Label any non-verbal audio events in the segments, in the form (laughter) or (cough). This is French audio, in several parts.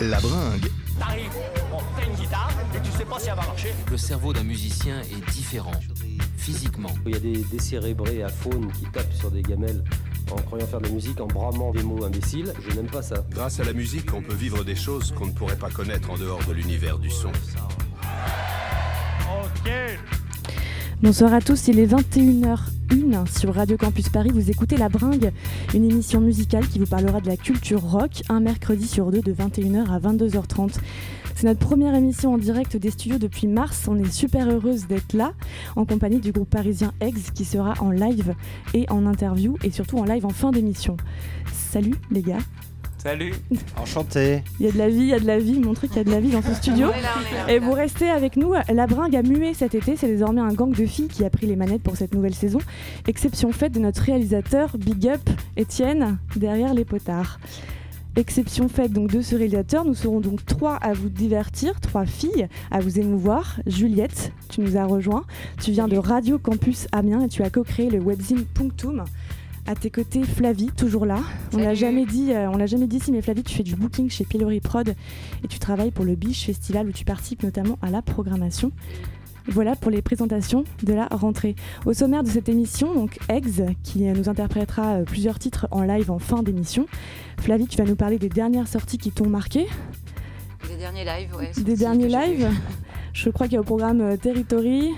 La bringue. T'arrives, bon, t'as une guitare et tu sais pas si elle va marcher. Le cerveau d'un musicien est différent, physiquement. Il y a des décérébrés à faune qui tapent sur des gamelles en croyant faire de la musique, en bramant des mots imbéciles. Je n'aime pas ça. Grâce à la musique, on peut vivre des choses qu'on ne pourrait pas connaître en dehors de l'univers du son. Ok. Bonsoir à tous, il est 21h01 sur Radio Campus Paris. Vous écoutez La Bringue, une émission musicale qui vous parlera de la culture rock un mercredi sur deux de 21h à 22h30. C'est notre première émission en direct des studios depuis mars. On est super heureuse d'être là en compagnie du groupe parisien Eggs qui sera en live et en interview et surtout en live en fin d'émission. Salut les gars. Salut Enchanté. Il y a de la vie, il y a de la vie, montrez qu'il y a de la vie dans ce studio. Et vous restez avec nous. La Bringue a mué cet été. C'est désormais un gang de filles qui a pris les manettes pour cette nouvelle saison. Exception faite de notre réalisateur Big Up Étienne derrière les potards. Exception faite donc de ce réalisateur, nous serons donc trois à vous divertir, trois filles à vous émouvoir. Juliette, tu nous as rejoint. Tu viens de Radio Campus Amiens et tu as co-créé le webzine Punctum. À tes côtés, Flavie, toujours là. On l'a jamais dit, euh, on l'a jamais dit ici, mais Flavie, tu fais du booking chez Pillory Prod et tu travailles pour le Biche Festival où tu participes notamment à la programmation. Voilà pour les présentations de la rentrée. Au sommaire de cette émission, donc Eggs, qui nous interprétera euh, plusieurs titres en live en fin d'émission. Flavie, tu vas nous parler des dernières sorties qui t'ont marqué, Des derniers lives, ouais. des derniers lives. Je crois qu'il y a au programme euh, Territory.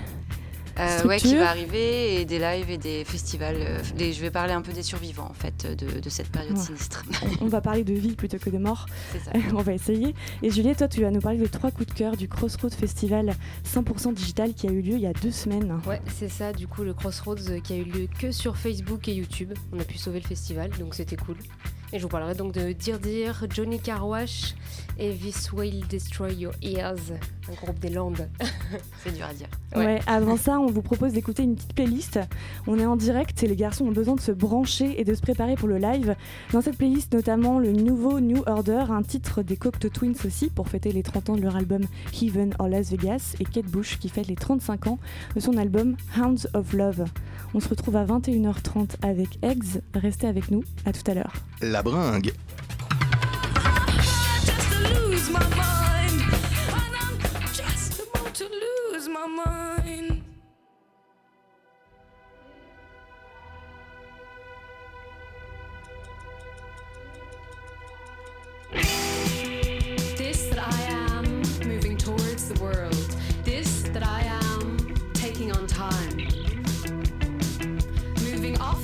Euh, ouais, qui va arriver, et des lives et des festivals. euh, des- je vais parler un peu des survivants, en fait, de, de cette période Ouais. sinistre. (laughs) On va parler de vie plutôt que de mort. C'est ça. (laughs) On va essayer. Et Juliette, toi, tu vas nous parler de trois coups de cœur du Crossroads Festival 100% digital qui a eu lieu il y a deux semaines. Ouais, c'est ça, du coup, le Crossroads euh, qui a eu lieu que sur Facebook et YouTube. On a pu sauver le festival, donc c'était cool. Et je vous parlerai donc de Dire Dire, Johnny Carwash et This Will Destroy Your Ears, un groupe des Landes. (laughs) C'est dur à dire. Ouais. Ouais. avant ça, on vous propose d'écouter une petite playlist. On est en direct et les garçons ont besoin de se brancher et de se préparer pour le live. Dans cette playlist, notamment le nouveau New Order, un titre des Cocteau Twins aussi pour fêter les 30 ans de leur album Heaven or Las Vegas et Kate Bush qui fête les 35 ans de son album Hounds of Love. On se retrouve à 21h30 avec Eggs. Restez avec nous. À tout à l'heure. La bringue.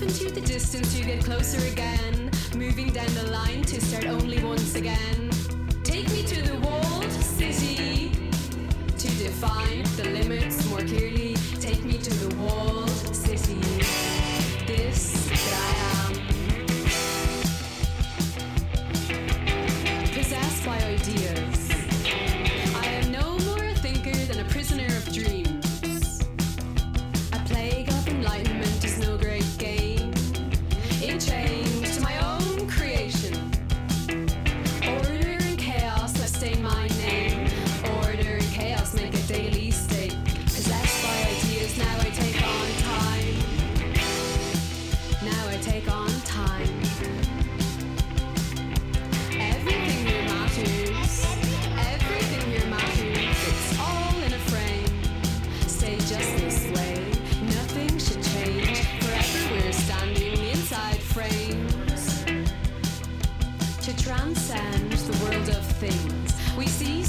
Into the distance to get closer again. Moving down the line to start only once again. To the walled city to define the limits more clearly. Take me to the walled city.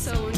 So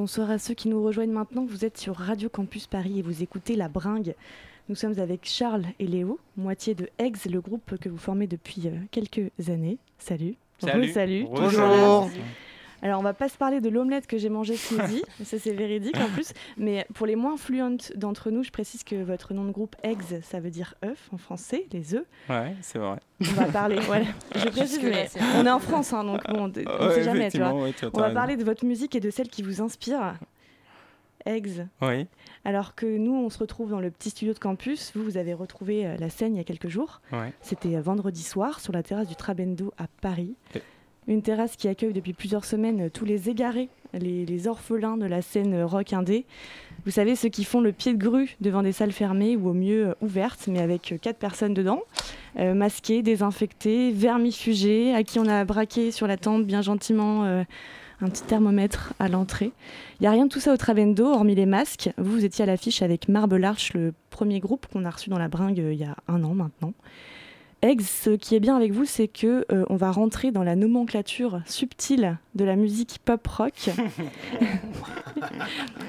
Bonsoir à ceux qui nous rejoignent maintenant. Vous êtes sur Radio Campus Paris et vous écoutez La Bringue. Nous sommes avec Charles et Léo, moitié de Eggs, le groupe que vous formez depuis euh, quelques années. Salut. Salut. salut. Bonjour. Alors, on va pas se parler de l'omelette que j'ai mangée ce midi, (laughs) ça c'est véridique en plus. Mais pour les moins fluentes d'entre nous, je précise que votre nom de groupe Eggs, ça veut dire œuf en français, les œufs. Ouais, c'est vrai. On va parler, (laughs) ouais. Je précise, mais on est en France, hein, donc bon, on ne Ouais, sait jamais, tu vois. ouais, tu On va parler de votre musique et de celle qui vous inspire. Eggs. Oui, Alors que nous, on se retrouve dans le petit studio de campus. Vous, vous avez retrouvé euh, la scène il y a quelques jours. ouais. C'était euh, vendredi soir sur la terrasse du Trabendo à Paris. Une terrasse qui accueille depuis plusieurs semaines tous les égarés, les, orphelins de la scène rock indé. Vous savez, ceux qui font le pied de grue devant des salles fermées ou au mieux ouvertes, mais avec quatre personnes dedans, euh, masqués, désinfectés, vermifugés, à qui on a braqué sur la tempe bien gentiment euh, un petit thermomètre à l'entrée. Il n'y a rien de tout ça au Trabendo, hormis les masques. Vous, vous étiez à l'affiche avec Marble Arch, le premier groupe qu'on a reçu dans la bringue euh, il y a un an maintenant. Eggs, ce qui est bien avec vous, c'est que euh, on va rentrer dans la nomenclature subtile de la musique pop rock. (laughs)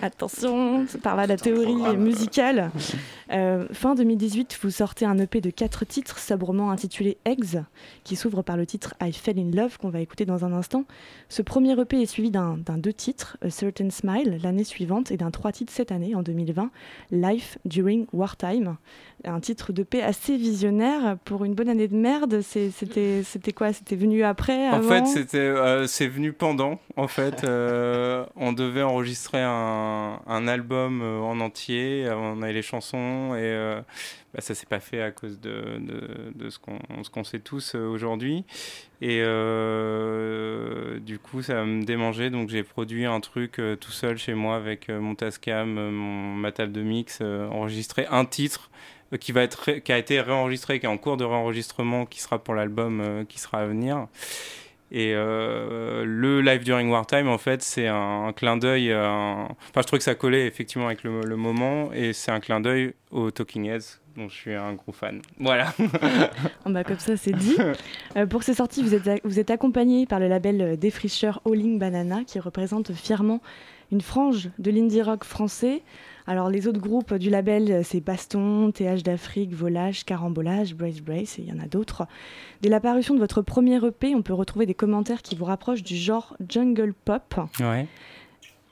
Attention, par là la théorie musicale. Euh, fin 2018, vous sortez un EP de quatre titres, sobrement intitulé Eggs, qui s'ouvre par le titre I Fell in Love, qu'on va écouter dans un instant. Ce premier EP est suivi d'un d'un deux titres, A Certain Smile, l'année suivante, et d'un trois titres cette année, en 2020, Life During Wartime. Un titre d'EP assez visionnaire. Pour une bonne année de merde, c'était c'était quoi C'était venu après En avant fait, c'était, euh, c'est venu pendant. En fait, (laughs) euh, on devait enregistrer un, un album euh, en entier. On avait les chansons et euh, bah, ça s'est pas fait à cause de, de, de ce qu'on sait tous aujourd'hui. Et du coup, ça me démangeait. Donc, j'ai produit un truc tout seul chez moi avec mon Tascam, mon, ma table de mix, enregistré un titre qui, va être qui a été réenregistré, qui est en cours de réenregistrement, qui sera pour l'album euh, qui sera à venir. Et euh, le Live During Wartime, en fait, c'est un, un clin d'œil. un- Enfin, je trouvais que ça collait effectivement avec le, le moment, et c'est un clin d'œil aux Talking Heads, dont je suis un gros fan. Voilà. (laughs) Oh bah, comme ça, c'est dit. (laughs) Euh, pour ces sorties, vous êtes, vous êtes accompagné par le label euh, défricheur Alling Banana, qui représente fièrement une frange de l'indie rock français. Alors, les autres groupes du label, c'est Baston, TH d'Afrique, Volage, Carambolage, Brace Brace, et il y en a d'autres. Dès la parution de votre premier EP, on peut retrouver des commentaires qui vous rapprochent du genre jungle pop Ouais,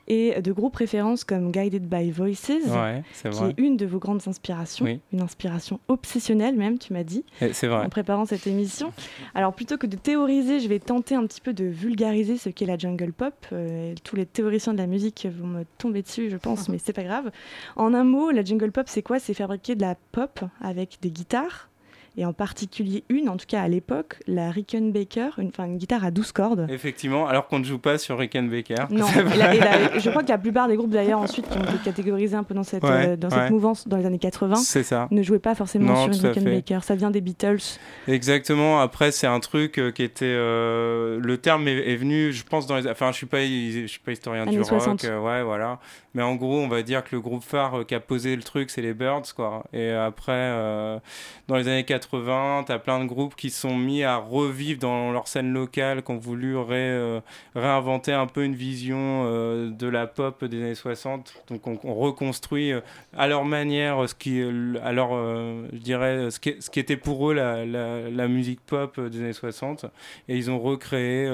et de groupes références comme Guided by Voices. ouais, qui vrai. est une de vos grandes inspirations, Oui. une inspiration obsessionnelle même, tu m'as dit C'est vrai. en préparant cette émission. Alors plutôt que de théoriser, je vais tenter un petit peu de vulgariser ce qu'est la jungle pop. Euh, tous les théoriciens de la musique vont me tomber dessus, je pense, (laughs) mais c'est pas grave. En un mot, la jungle pop, c'est quoi? C'est fabriquer de la pop avec des guitares. Et en particulier une, en tout cas à l'époque, la Rickenbacker, une, une guitare à 12 cordes. Effectivement, alors qu'on ne joue pas sur Rickenbacker. Non, (laughs) et la- et la- je crois que la plupart des groupes d'ailleurs ensuite qui ont été catégorisés un peu dans cette, Ouais, euh, dans ouais. cette mouvance dans les années 80 C'est ça. ne jouaient pas forcément Non, sur une. Rickenbacker. Ça vient des Beatles. Exactement. Après, c'est un truc euh, qui était. euh, le terme est, est venu, je pense, dans les. Enfin, je suis pas, je suis pas historien Années du 60. rock. euh, ouais, voilà. Mais en gros, on va dire que le groupe phare qui a posé le truc, c'est les Birds, quoi. Et après, dans les années 80, t'as plein de groupes qui sont mis à revivre dans leur scène locale, qui ont voulu euh, réinventer un peu une vision euh, de la pop des années 60. Donc, on, on reconstruit euh, à leur manière ce qui, à leur, je dirais, ce qui, était pour eux la, musique pop des années 60. Et ils ont recréé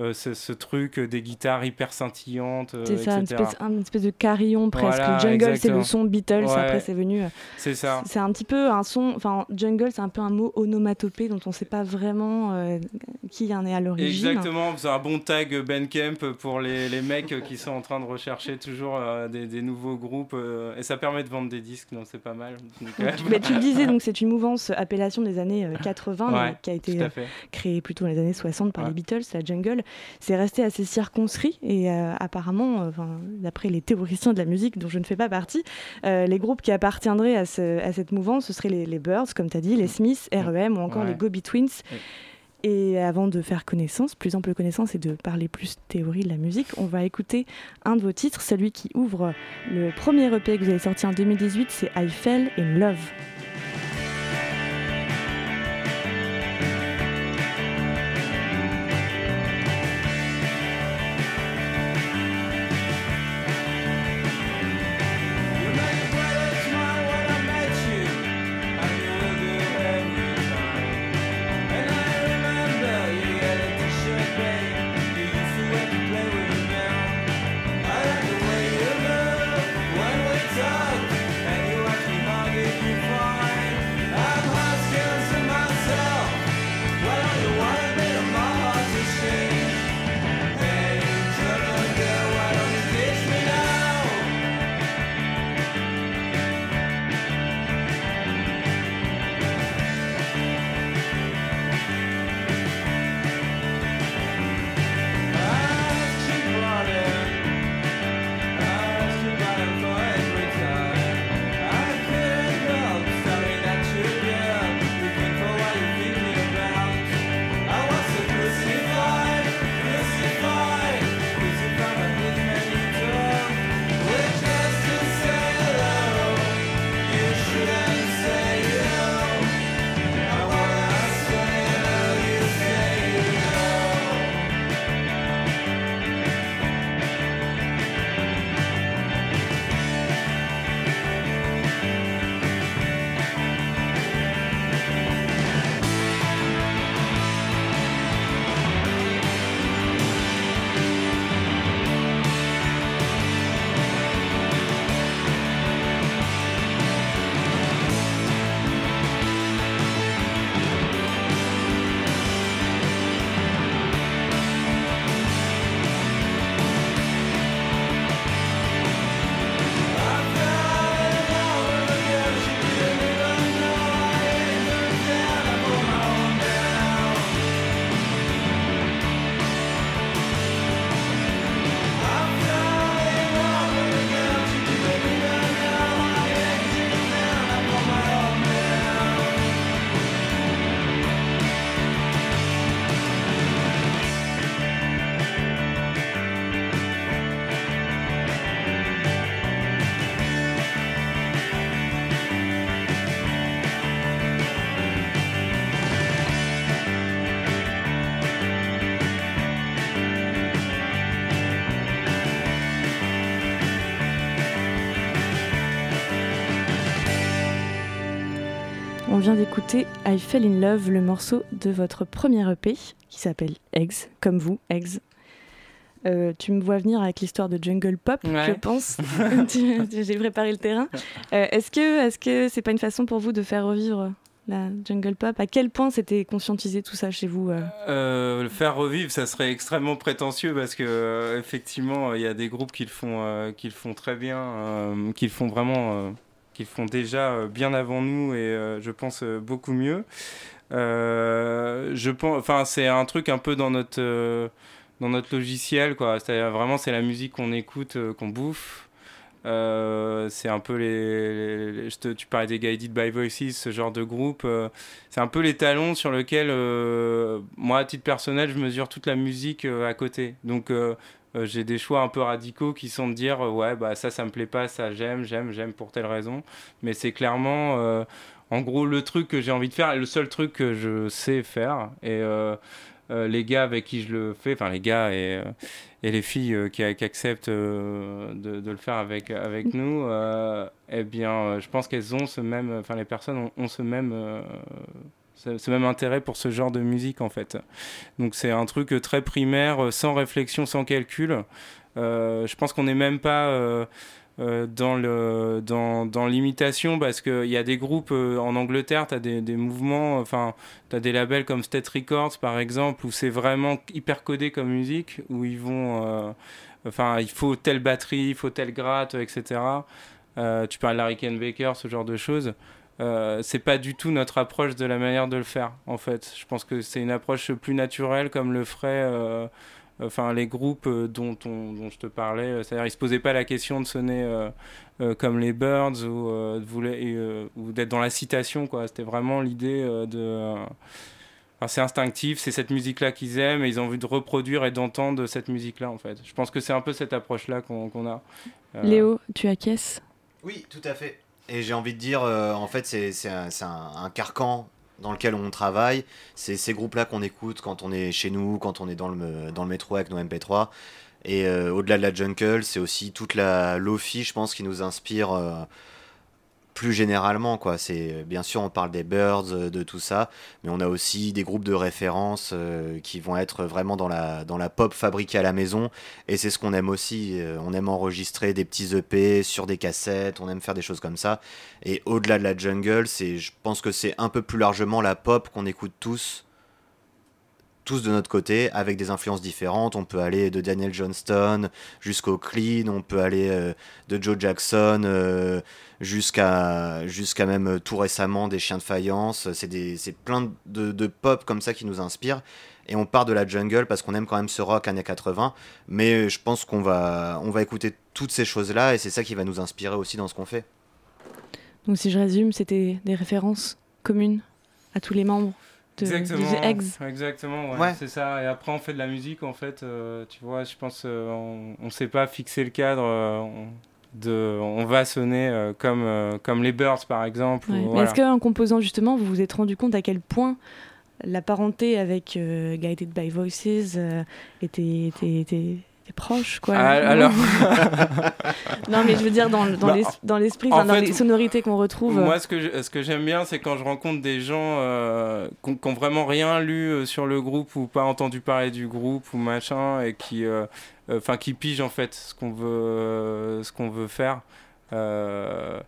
euh, ce, ce truc euh, des guitares hyper scintillantes, euh, C'est ça, une espèce, un- une espèce de carillon presque. Voilà, jungle, c'est le son Beatles. Ouais. Après, c'est venu. euh, C'est ça. C'est un petit peu un son. Enfin, jungle, c'est un peu un mot onomatopée dont on ne sait pas vraiment qui en est à l'origine. Exactement, c'est un bon tag Ben Kemp pour les, les mecs (laughs) qui sont en train de rechercher toujours des, des nouveaux groupes et ça permet de vendre des disques, donc c'est pas mal. Donc, (laughs) Mais tu le disais, donc c'est une mouvance appellation des années euh, 80, mais Ouais, qui a été créée plutôt dans les années 60 par Ouais. les Beatles, la jungle. C'est resté assez circonscrit et euh, apparemment, euh, d'après les théoriciens de la musique dont je ne fais pas partie, euh, les groupes qui appartiendraient à, ce- à cette mouvance, ce seraient les, les Birds, comme tu as dit, les Smiths, REM ou encore Ouais. les Go Betweens. Ouais. Et avant de faire connaissance, plus ample connaissance et de parler plus théorie de la musique, on va écouter un de vos titres, celui qui ouvre le premier EP que vous avez sorti en 2018, c'est I Fell in Love. Vient d'écouter I Fell in Love, le morceau de votre premier EP qui s'appelle Eggs, comme vous, Eggs. Euh, tu me vois venir avec l'histoire de Jungle Pop, Ouais. je pense. (laughs) J'ai préparé le terrain. Euh, est-ce que est-ce que c'est pas une façon pour vous de faire revivre la Jungle Pop? À quel point c'était conscientisé tout ça chez vous euh? Le faire revivre, ça serait extrêmement prétentieux parce que effectivement, il y a des groupes qui le font, qui le font très bien, qui le font vraiment, qui le font déjà euh, bien avant nous et euh, je pense euh, beaucoup mieux. Je pense, enfin, c'est un truc un peu dans notre, dans notre logiciel, quoi. C'est-à-dire vraiment, c'est la musique qu'on écoute, qu'on bouffe. C'est un peu les, je te- tu parlais des Guided by Voices, ce genre de groupe. c'est un peu les talons sur lesquels, moi, à titre personnel, je mesure toute la musique à côté. Donc, euh, j'ai des choix un peu radicaux qui sont de dire, euh, ouais, bah ça, ça me plaît pas, ça, j'aime, j'aime, j'aime pour telle raison. Mais c'est clairement, euh, en gros, le truc que j'ai envie de faire, et le seul truc que je sais faire. Et les gars avec qui je le fais, enfin, les gars et, et les filles qui, qui acceptent de, de le faire avec, avec nous, euh, eh bien, je pense qu'elles ont ce même, enfin, les personnes ont, ont ce même, ce, même intérêt pour ce genre de musique, en fait. Donc, c'est un truc très primaire, euh, sans réflexion, sans calcul. Euh, je pense qu'on n'est même pas euh, dans le dans, dans l'imitation parce qu'il y a des groupes en Angleterre, tu as des, mouvements, enfin, tu as des labels comme State Records par exemple, où c'est vraiment hyper codé comme musique, où ils vont. Enfin, il faut telle batterie, il faut telle gratte, etc. Tu parles de Larry Baker, ce genre de choses. Euh, c'est pas du tout notre approche de la manière de le faire, en fait. Je pense que c'est une approche plus naturelle, comme le ferait euh, enfin les groupes euh, dont, on- dont je te parlais, c'est-à-dire ils se posaient pas la question de sonner euh, euh, comme les Birds ou, euh, euh, ou d'être dans la citation quoi. C'était vraiment l'idée euh, de euh, enfin, c'est instinctif, c'est cette musique-là qu'ils aiment et ils ont envie de reproduire et d'entendre cette musique-là en fait. Je pense que c'est un peu cette approche-là qu'on a. Euh, Léo, tu acquiesces? Oui, tout à fait. Et j'ai envie de dire, euh, en fait, c'est un, carcan dans lequel on travaille. C'est ces groupes-là qu'on écoute quand on est chez nous, quand on est dans le, dans le métro avec nos MP3. Et euh, au-delà de la jungle, c'est aussi toute la lofi, je pense, qui nous inspire euh, plus généralement. quoi. C'est Bien sûr, on parle des Birds, euh, de tout ça, mais on a aussi des groupes de référence euh, qui vont être vraiment dans la, dans la pop fabriquée à la maison. Et c'est ce qu'on aime aussi. euh, on aime enregistrer des petits EP sur des cassettes, on aime faire des choses comme ça. Et au-delà de la jungle, c'est, je pense que c'est un peu plus largement la pop qu'on écoute tous tous de notre côté, avec des influences différentes. On peut aller de Daniel Johnston jusqu'au Clean, on peut aller euh, de Joe Jackson euh, jusqu'à même euh, tout récemment des Chiens de Faïence. C'est plein de, de pop comme ça qui nous inspire. Et on part de la jungle parce qu'on aime quand même ce rock années 80. Mais je pense qu'on va, on va écouter toutes ces choses-là et c'est ça qui va nous inspirer aussi dans ce qu'on fait. Donc si je résume, c'était des références communes à tous les membres de, Exactement, de The Eggs. exactement, ouais, Ouais. c'est ça. Et après, on fait de la musique, en fait. euh, tu vois, je pense, euh, on, on sait pas fixer le cadre. euh, on, de, on va sonner euh, comme, euh, comme les Birds, par exemple. Ouais. ou Mais voilà. est-ce qu'en composant justement, vous vous êtes rendu compte à quel point la parenté avec euh, Guided by Voices euh, était, était, était- était proche quoi Ah, non alors- (laughs) non mais je veux dire dans, dans Bah, l'es- dans l'esprit, enfin, dans fait, les sonorités qu'on retrouve. Moi, ce que je- ce que j'aime bien, c'est quand je rencontre des gens euh, qui n'ont vraiment rien lu euh, sur le groupe ou pas entendu parler du groupe ou machin et qui, euh, euh, enfin, qui pigent en fait ce qu'on veut, euh, ce qu'on veut faire. Euh,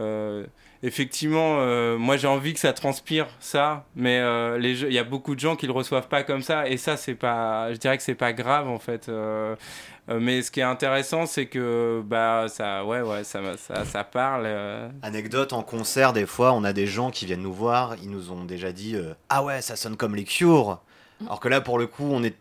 euh, effectivement, euh, moi j'ai envie que ça transpire ça, mais euh, il y a beaucoup de gens qui le reçoivent pas comme ça, et ça c'est pas, je dirais que c'est pas grave en fait. Euh, mais ce qui est intéressant, c'est que bah ça, ouais ouais, ça, ça, ça parle. Anecdote en concert, des fois, on a des gens qui viennent nous voir, ils nous ont déjà dit Ah ouais, ça sonne comme les Cure. Alors que là, pour le coup, on est.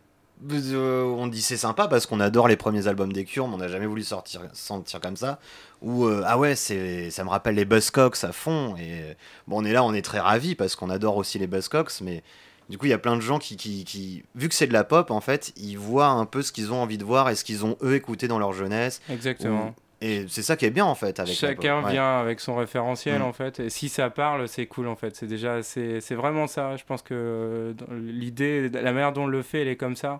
euh, on dit c'est sympa parce qu'on adore les premiers albums des Cure, mais on n'a jamais voulu sortir, sentir comme ça. Ou euh, ah ouais, c'est, ça me rappelle les Buzzcocks à fond. Et euh, bon, on est là, on est très ravis parce qu'on adore aussi les Buzzcocks, mais du coup, il y a plein de gens qui, qui, qui- vu que c'est de la pop, en fait, ils voient un peu ce qu'ils ont envie de voir et ce qu'ils ont eux écouté dans leur jeunesse. Exactement. Et c'est ça qui est bien en fait avec Chacun ouais. vient avec son référentiel Mm. en fait, et si ça parle, c'est cool en fait. C'est déjà, c'est vraiment ça. Je pense que l'idée, la manière dont on le fait, elle est comme ça.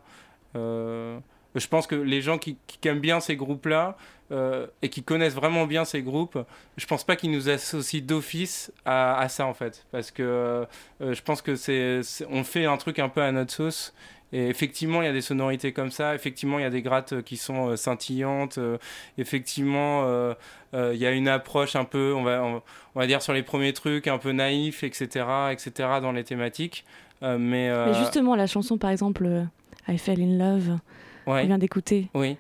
Euh, je pense que les gens qui, qui aiment bien ces groupes-là euh, et qui connaissent vraiment bien ces groupes, je pense pas qu'ils nous associent d'office à, à ça en fait, parce que euh, je pense que c'est- on fait un truc un peu à notre sauce. Et effectivement, il y a des sonorités comme ça. Effectivement, il y a des grattes euh, qui sont euh, scintillantes. euh, effectivement, il y a une approche un peu, on va, on, va dire sur les premiers trucs, un peu naïf, etc., etc., dans les thématiques. Mais, Mais justement, la chanson, par exemple, I Fell in Love, Ouais. on vient d'écouter. Oui.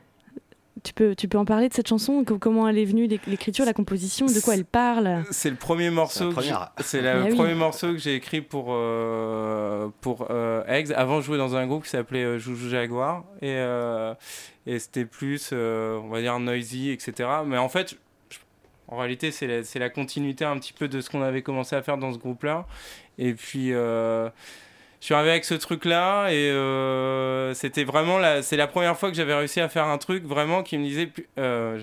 Tu peux, tu peux en parler de cette chanson? Co- Comment elle est venue, l'éc- l'écriture, la composition, de quoi elle parle? C'est le premier morceau. que première. j'ai- C'est le Ah oui. premier morceau que j'ai écrit pour euh, pour euh, Eggs. Avant, je jouais dans un groupe qui s'appelait euh, Joujou Jaguar et euh, et c'était plus, euh, on va dire noisy, etc. Mais en fait, en réalité, c'est la, c'est la continuité un petit peu de ce qu'on avait commencé à faire dans ce groupe-là. Et puis. euh, je suis arrivé avec ce truc là et euh, c'était vraiment la c'est la première fois que j'avais réussi à faire un truc vraiment qui me disait euh,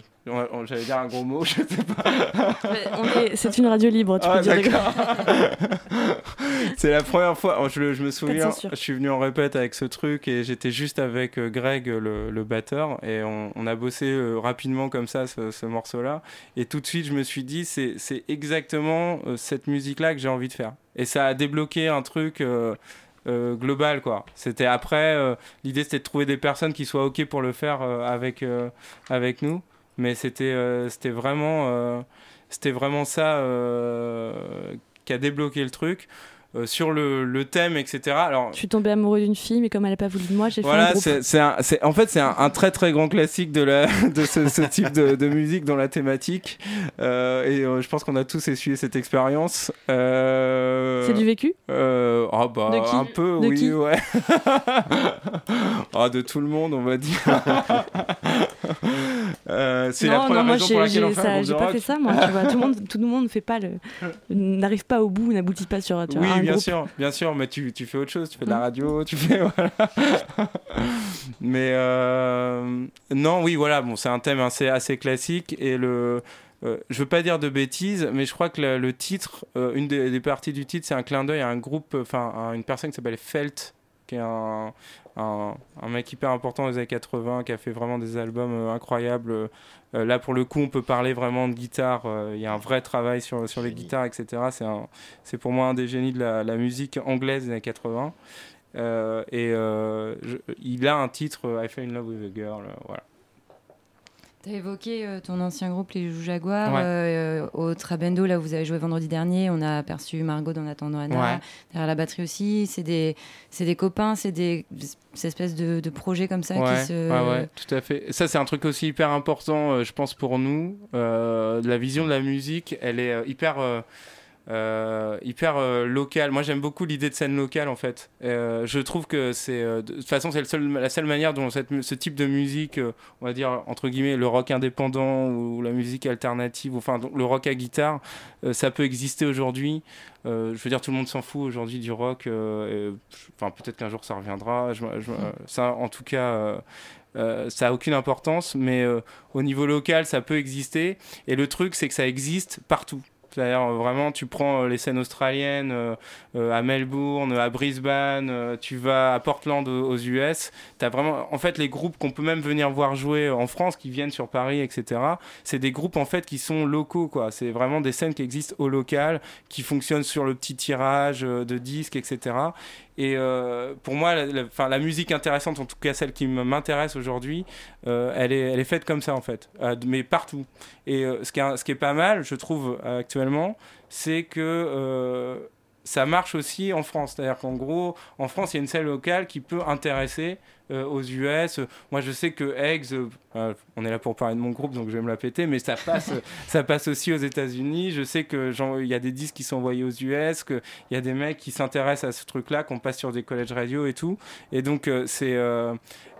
j'allais dire un gros mot (laughs) je sais pas C'est une radio libre, tu Ah, peux dire. (laughs) c'est la première fois, oh, je, me souviens, je suis venu en répète avec ce truc et j'étais juste avec euh, Greg, le, le batteur, et on, on a bossé rapidement comme ça ce, ce morceau-là. Et tout de suite, je me suis dit, c'est exactement cette musique-là que j'ai envie de faire. Et ça a débloqué un truc. euh, euh, global quoi. C'était après euh, l'idée c'était de trouver des personnes qui soient ok pour le faire euh, avec euh, avec nous. Mais c'était euh, c'était vraiment euh, c'était vraiment ça qui a débloqué le truc Euh, sur le, le thème etc alors Je suis tombée amoureux d'une fille, mais comme elle n'a pas voulu de moi, j'ai fait un voilà, groupe. c'est- en fait, c'est un, un très très grand classique de, la, (laughs) de ce, ce type de, de musique dans la thématique. Euh, et euh, je pense qu'on a tous essuyé cette expérience. C'est du vécu ah bah, De qui Un peu, De oui, qui ouais. (laughs) Ah, de tout le monde, on va dire. (laughs) Euh, c'est la première non, moi raison j'ai pour laquelle on fait j'ai pas fait ça, moi. Tu vois, tout le monde, tout le monde ne fait pas le, n'arrive pas au bout, n'aboutit pas sur tu vois, Oui, bien groupe. sûr, bien sûr, mais tu, tu fais autre chose, tu fais de la Mm. radio, tu fais (laughs) voilà. mais euh, non, oui, voilà, bon, c'est un thème assez assez classique et le euh, je veux pas dire de bêtises, mais je crois que le, le titre, euh, une des, des parties du titre, c'est un clin d'œil à un groupe, enfin, à une personne qui s'appelle Felt, qui est un, un, un mec hyper important des années 80, qui a fait vraiment des albums euh, incroyables. Euh, là, pour le coup, on peut parler vraiment de guitare. euh, Il y a un vrai travail sur, sur les guitares, etc. C'est pour moi un des génies de la, la musique anglaise des années 80. Euh, et je- il a un titre, I Fell in Love with a Girl. euh, voilà. T'as évoqué euh, ton ancien groupe, les Joues Jaguars. Ouais. euh, au Trabendo, là où vous avez joué vendredi dernier, on a aperçu Margot dans Attendant Anna. Ouais. Derrière la batterie aussi. C'est des, copains, c'est des, ces espèces de, de projets comme ça ouais, qui se. ouais, ouais, tout à fait. Ça, c'est un truc aussi hyper important, euh, je pense, pour nous. La vision de la musique, elle est hyper, euh, hyper euh, locale. Moi, j'aime beaucoup l'idée de scène locale, en fait. Euh, je trouve que c'est, de toute façon, c'est seul, la seule manière dont cette, ce type de musique, on va dire, entre guillemets, le rock indépendant ou la musique alternative, ou, enfin, donc, le rock à guitare, ça peut exister aujourd'hui. Je veux dire, tout le monde s'en fout aujourd'hui du rock. et, Enfin, peut-être qu'un jour ça reviendra. Je- je- euh, ça, en tout cas, euh, ça a aucune importance. Mais euh, au niveau local, ça peut exister. Et le truc, c'est que ça existe partout. C'est-à-dire euh, vraiment, tu prends euh, les scènes australiennes euh, à Melbourne, à Brisbane, tu vas à Portland aux, US. Vraiment, en fait, les groupes qu'on peut même venir voir jouer en France, qui viennent sur Paris, etc. C'est des groupes en fait qui sont locaux, quoi. C'est vraiment des scènes qui existent au local, qui fonctionnent sur le petit tirage de disques, etc. Et euh, pour moi, la, la- musique intéressante, en tout cas celle qui m'intéresse aujourd'hui, euh, elle, est, faite comme ça en fait, Euh, mais partout. Et ce, qui est, ce qui est pas mal, je trouve, actuellement, c'est que ça marche aussi en France. C'est-à-dire qu'en gros, en France, il y a une scène locale qui peut intéresser aux US. Moi, je sais que Eggs, euh, euh, on est là pour parler de mon groupe, donc je vais me la péter, mais ça passe, (laughs) ça passe aussi aux États-Unis. Je sais que il y a des disques qui sont envoyés aux US, qu'il y a des mecs qui s'intéressent à ce truc-là, qu'on passe sur des collèges radio et tout. Et donc, euh, c'est euh,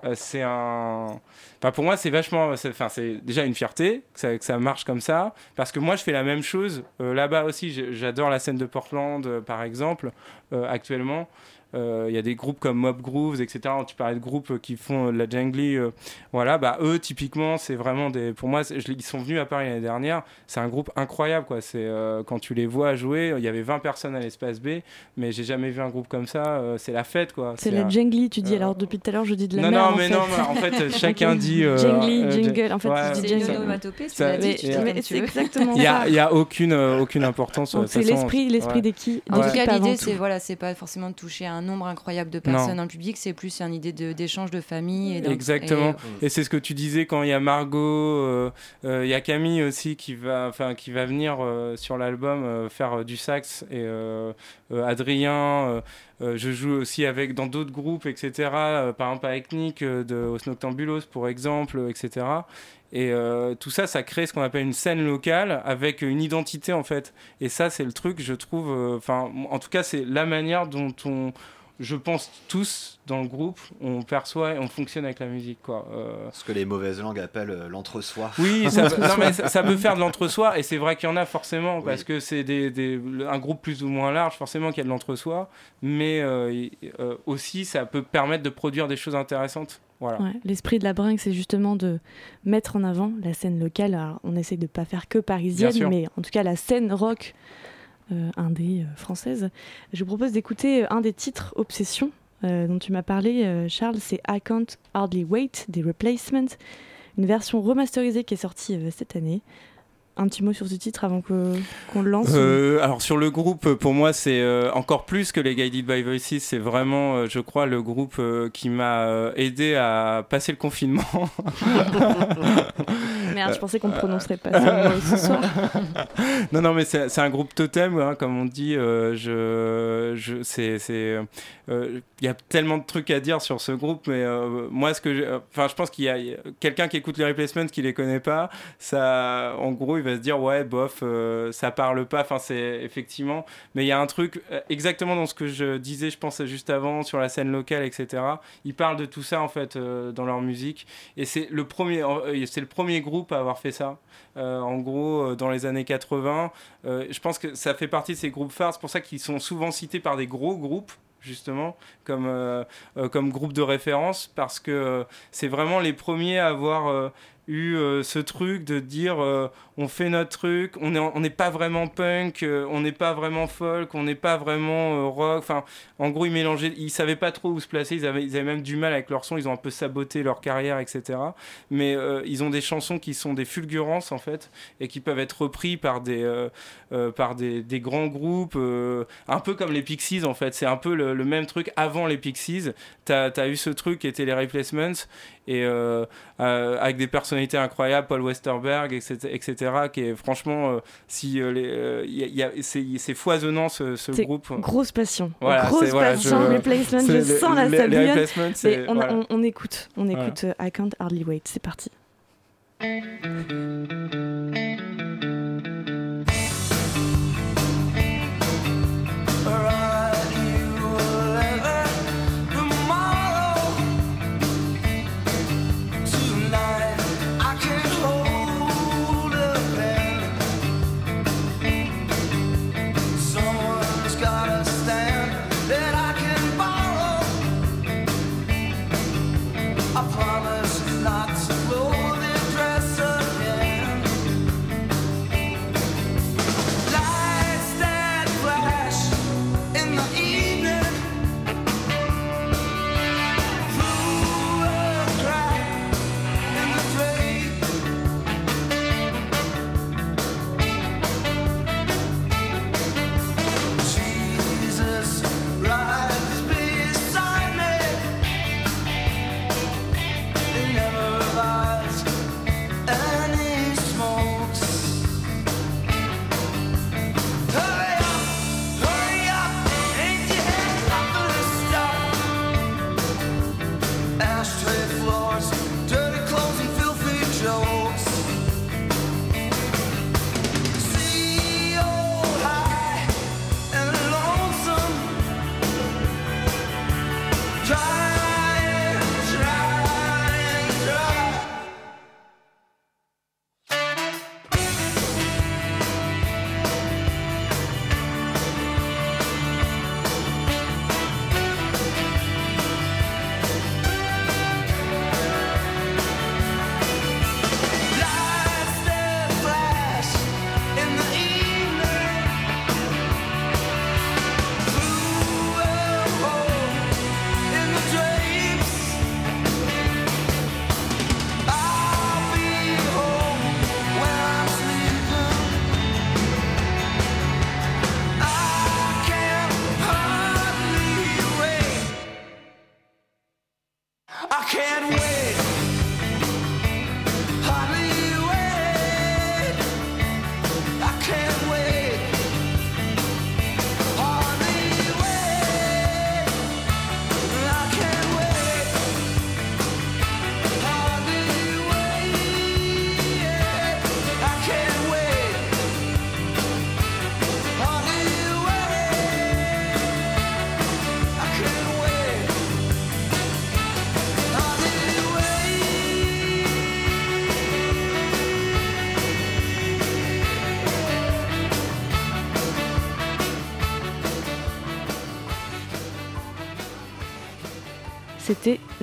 euh, c'est un. Enfin, pour moi, c'est vachement. c'est- Enfin, c'est déjà une fierté que ça, que ça marche comme ça. Parce que moi, je fais la même chose euh, là-bas aussi. J'adore la scène de Portland, euh, par exemple, euh, actuellement. Euh, il y a des groupes comme Mob Grooves, etc. Tu parlais de groupes qui font de la jungly, euh, voilà, bah eux typiquement c'est vraiment des, pour moi, je, ils sont venus à Paris l'année dernière, c'est un groupe incroyable quoi. C'est euh, quand tu les vois jouer, il y avait 20 personnes à l'espace B, mais j'ai jamais vu un groupe comme ça. euh, c'est la fête quoi. C'est la un- jungly, tu dis. Alors depuis tout à l'heure, je dis de la non, merde. non, mais non, mais en fait, (laughs) chacun dit. euh, Jungly, euh, jungle. En fait, ouais, tu dis tu c'est (laughs) exactement Il y a, ça. il y a aucune, euh, aucune importance. C'est l'esprit, des qui. En tout cas, l'idée, c'est voilà, c'est pas forcément de toucher un nombre incroyable de personnes le public, c'est plus une idée d'échange de famille. Et Exactement. et- Et, c'est ce que tu disais quand il y a Margot, euh, euh, il y a Camille aussi qui va, enfin, qui va venir euh, sur l'album euh, faire euh, du sax et euh, euh, Adrien. euh, euh, je joue aussi avec dans d'autres groupes, etc. euh, par exemple avec Nick euh, de Os Noctambulos, pour exemple, euh, etc. Et euh, tout ça, ça crée ce qu'on appelle une scène locale avec une identité en fait. Et ça, c'est le truc, je trouve. euh, Enfin, en tout cas, c'est la manière dont on, je pense tous dans le groupe, on perçoit et on fonctionne avec la musique, quoi. Euh, Ce que les mauvaises langues appellent euh, l'entre-soi. oui, (laughs) ça, peut- non, mais ça, ça peut faire de l'entre-soi, et c'est vrai qu'il y en a forcément, parce que c'est des, des- un groupe plus ou moins large, forcément qu'il y a de l'entre-soi, mais euh, euh, aussi ça peut permettre de produire des choses intéressantes. Voilà. Ouais, L'esprit de la bringue, c'est justement de mettre en avant la scène locale. Alors, on essaye de pas faire que parisienne, mais en tout cas la scène rock indé euh, française. Je vous propose d'écouter euh, un des titres Obsession euh, dont tu m'as parlé, euh, Charles. C'est I Can't Hardly Wait des Replacements, une version remasterisée qui est sortie euh, cette année. Un petit mot sur ce titre avant que- qu'on le lance ou- Euh, alors sur le groupe, pour moi, c'est euh, encore plus que les Guided by Voices. C'est vraiment, euh, je crois, le groupe euh, qui m'a euh, aidé à passer le confinement. (laughs) Merde, je pensais qu'on prononcerait pas ça ce soir. (laughs) non, non, mais c'est un groupe totem, hein, comme on dit. euh, je, je, c'est, euh, il y a tellement de trucs à dire sur ce groupe, mais euh, moi, ce que, enfin, je pense qu'il y a, quelqu'un qui écoute les replacements qui les connaît pas, ça, en gros, il va se dire ouais, bof, euh, ça parle pas. Enfin, c'est effectivement, mais il y a un truc euh, exactement dans ce que je disais, je pense juste avant sur la scène locale, etc. Ils parlent de tout ça en fait euh, dans leur musique, et c'est le premier, euh, c'est le premier groupe à avoir fait ça. Euh, en gros, euh, dans les années 80, euh, je pense que ça fait partie de ces groupes phares. C'est pour ça qu'ils sont souvent cités par des gros groupes justement comme euh, comme groupe de référence parce que c'est vraiment les premiers à avoir eu euh, ce truc de dire euh, on fait notre truc on est on n'est pas vraiment punk euh, on n'est pas vraiment folk on n'est pas vraiment rock. Enfin en gros ils mélangeaient ils savaient pas trop où se placer ils avaient ils avaient même du mal avec leur son ils ont un peu saboté leur carrière etc mais ils ont des chansons qui sont des fulgurances en fait et qui peuvent être repris par des par des, des grands groupes un peu comme les Pixies en fait. C'est un peu le, même truc avant les Pixies. T'as as eu ce truc qui était les Replacements et avec des personnalités incroyables Paul Westerberg etc, etc qui est franchement euh, si euh, les, euh, y a- y a- c'est foisonnant ce, groupe Grosse passion. Voilà, grosse voilà, passion. je- Replacement, je sens la Mais c'est- on, voilà. on- on écoute, on écoute euh, I Can't Hardly Wait. C'est parti.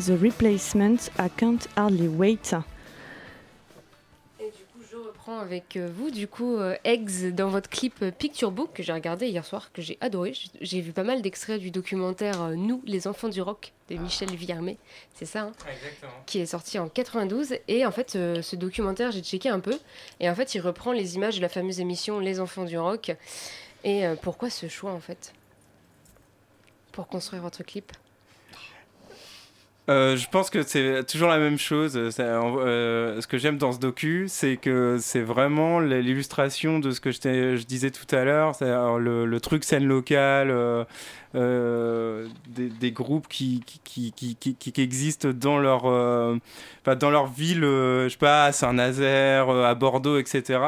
The Replacement, I Can't Hardly Wait. Je reprends avec euh, vous, du coup, euh, Eggs, dans votre clip euh, Picture Book que j'ai regardé hier soir, que j'ai adoré. J'ai vu pas mal d'extraits du documentaire Nous, les enfants du rock de Michel Villermé. C'est ça, hein qui est sorti en 92. Et en fait, euh, ce documentaire, j'ai checké un peu. Et en fait, il reprend les images de la fameuse émission Les enfants du rock. Et euh, pourquoi ce choix, en fait? Pour construire votre clip? Euh, je pense que c'est toujours la même chose. Ça, euh, ce que j'aime dans ce docu, c'est que c'est vraiment l'illustration de ce que je, disais tout à l'heure, le, le truc scène locale, euh, euh, des, groupes qui, existent dans leur, euh, dans leur ville, euh, je sais pas, à Saint-Nazaire, euh, à Bordeaux, etc.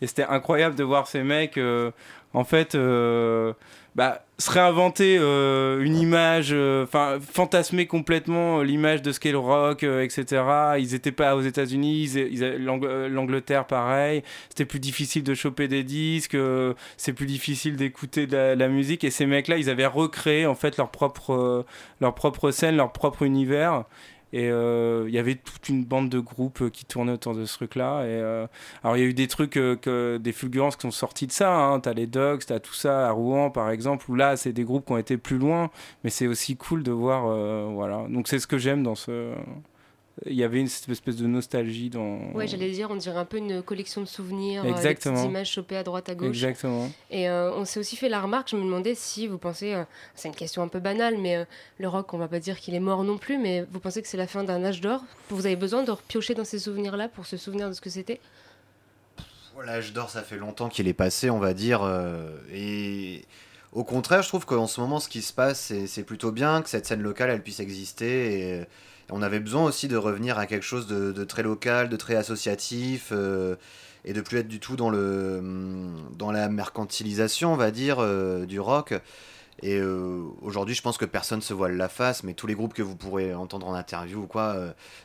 Et c'était incroyable de voir ces mecs, euh, en fait, euh, bah, se réinventer euh, une image, euh, enfin fantasmer complètement euh, l'image de ce qu'est le rock, euh, etc. Ils étaient pas aux États-Unis, euh, l'Angleterre pareil. C'était plus difficile de choper des disques, euh, c'est plus difficile d'écouter de la, la musique. Et ces mecs-là, ils avaient recréé en fait leur propre, euh, leur propre scène, leur propre univers. Et euh, il y avait toute une bande de groupes euh, qui tournaient autour de ce truc-là. Et euh, alors il y a eu des trucs, euh, que, des fulgurances qui sont sortis de ça. Hein. T'as les Dogs, t'as tout ça à Rouen par exemple. Où là, c'est des groupes qui ont été plus loin, mais c'est aussi cool de voir. euh, voilà. Donc c'est ce que j'aime dans ce. Il y avait une espèce de nostalgie dans. Ouais, j'allais dire, on dirait un peu une collection de souvenirs, euh, des Exactement. images chopées à droite, à gauche. Exactement. Et euh, on s'est aussi fait la remarque, je me demandais si vous pensez, euh, c'est une question un peu banale, mais euh, le rock, on va pas dire qu'il est mort non plus, mais vous pensez que c'est la fin d'un âge d'or? Vous avez besoin de repiocher dans ces souvenirs-là pour se souvenir de ce que c'était? L'âge d'or, ça fait longtemps qu'il est passé, on va dire. euh, et au contraire, je trouve qu'en ce moment, ce qui se passe, c'est- c'est plutôt bien que cette scène locale, elle puisse exister. Et on avait besoin aussi de revenir à quelque chose de, très local, de très associatif, euh, et de plus être du tout dans, dans la mercantilisation, on va dire, euh, du rock. Et euh, aujourd'hui, je pense que personne se voile la face, mais tous les groupes que vous pourrez entendre en interview ou quoi,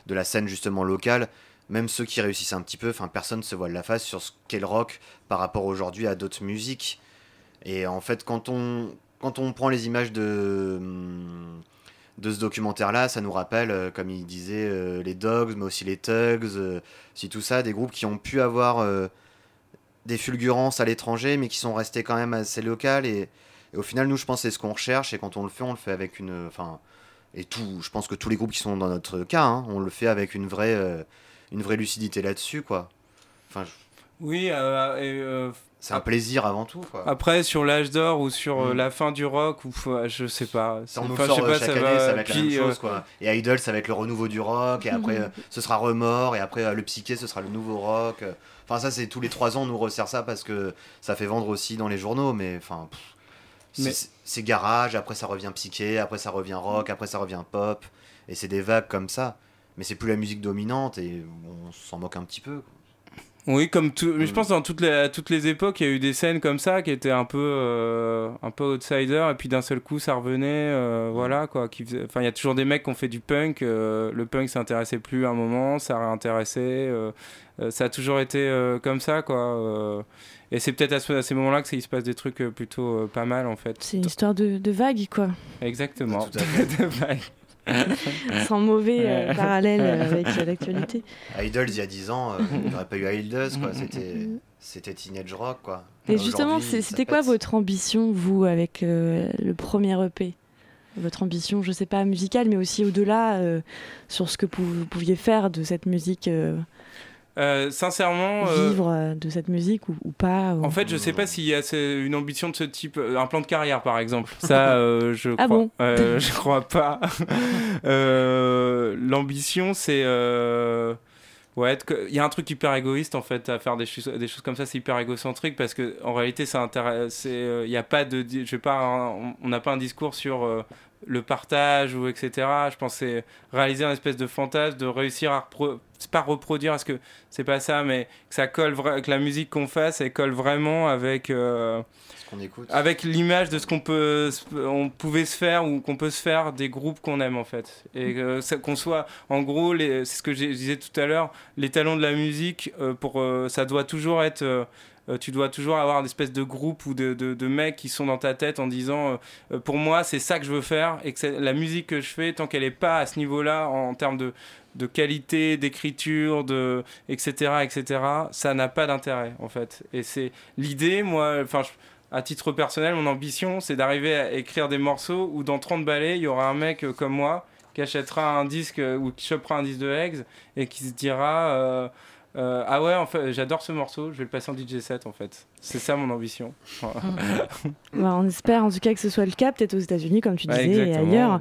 de la scène justement locale, même ceux qui réussissent un petit peu, enfin personne se voile la face sur ce qu'est le rock par rapport aujourd'hui à d'autres musiques. Et en fait, quand on, prend les images de, hum, de ce documentaire-là, ça nous rappelle, euh, comme il disait, euh, les Dogs, mais aussi les Tugs, euh, si tout ça, des groupes qui ont pu avoir des fulgurances à l'étranger, mais qui sont restés quand même assez locales. Et, au final, nous, je pense c'est ce qu'on recherche, et quand on le fait, on le fait avec une... Enfin, et tout, je pense que tous les groupes qui sont dans notre cas, hein, on le fait avec une vraie, une vraie lucidité là-dessus, quoi. Enfin, Oui, et, c'est un plaisir avant tout, quoi. Après, sur l'âge d'or ou sur euh, Mm. la fin du rock, ou euh, je sais pas. Ça, nous sort je sais euh, pas, chaque ça année, va- ça va être la puis, même chose, euh, quoi. Et Idol, ça va être le renouveau du rock, et après, euh, ce sera Remords, et après, euh, le Psyché, ce sera le nouveau rock. euh. Enfin, ça, c'est tous les trois ans, on nous resserre ça parce que ça fait vendre aussi dans les journaux, mais enfin. c'est- garage, après ça revient psyché, après ça revient rock, après ça revient pop, et c'est des vagues comme ça. Mais c'est plus la musique dominante, et on s'en moque un petit peu. quoi. Oui, comme tout. Mais je Mm. pense que dans toutes les, toutes les époques, il y a eu des scènes comme ça qui étaient un peu, euh, un peu outsider, et puis d'un seul coup, ça revenait. euh, Mm. voilà, quoi. qui faisait- Enfin, il y a toujours des mecs qui ont fait du punk. euh, le punk s'intéressait plus à un moment, ça réintéressait. euh, euh, ça a toujours été euh, comme ça, quoi. euh, et c'est peut-être à, ce- à ces moments-là que ça- il se passe des trucs euh, plutôt euh, pas mal, en fait. C'est une histoire de, de vague, quoi. Exactement. Tout à fait. (laughs) De vague. (laughs) Sans mauvais euh, parallèle euh, (laughs) avec euh, l'actualité. Idol, il y a 10 ans, euh, (laughs) il n'y aurait pas eu Idles, quoi. C'était, c'était Teenage Rock, quoi. Et justement, c'était quoi votre ambition, vous, avec euh, le premier EP Votre ambition, je sais pas, musicale, mais aussi au-delà, euh, sur ce que vous pouviez faire de cette musique, euh, Euh, sincèrement. euh, vivre euh, de cette musique ou, ou pas ou- En fait, je sais pas s'il y a une ambition de ce type, euh, un plan de carrière par exemple. Ça, (laughs) euh, je crois, Ah bon euh, (laughs) je crois pas. (laughs) L'ambition, c'est ouais, il y a un truc hyper égoïste en fait à faire des choses, des choses comme ça, c'est hyper égocentrique parce que en réalité, ça Il y a pas de, je sais pas, un- on n'a pas un discours sur le partage ou etc. Je pense c'est réaliser un espèce de fantasme, de réussir à repro- pas reproduire, parce que c'est pas ça, mais que ça colle, que la musique qu'on fasse, elle colle vraiment avec. euh, avec l'image de ce qu'on peut, on pouvait se faire ou qu'on peut se faire des groupes qu'on aime en fait. Et euh, qu'on soit, en gros, c'est ce que je disais tout à l'heure, les talents de la musique, euh, pour, ça doit toujours être. Euh, tu dois toujours avoir une espèce de groupe ou de, mecs qui sont dans ta tête en disant euh, pour moi c'est ça que je veux faire et que la musique que je fais tant qu'elle n'est pas à ce niveau là en termes de, qualité d'écriture etc etc ça n'a pas d'intérêt en fait. Et c'est l'idée moi enfin à titre personnel mon ambition c'est d'arriver à écrire des morceaux où dans 30 ballets il y aura un mec euh, comme moi qui achètera un disque ou qui chopera un disque de Eggs et qui se dira euh, ah ouais en fait j'adore ce morceau je vais le passer en DJ set en fait c'est ça mon ambition. (laughs) Bah, on espère en tout cas que ce soit le cas, peut-être aux États-Unis, comme tu Ouais, disais, et ailleurs.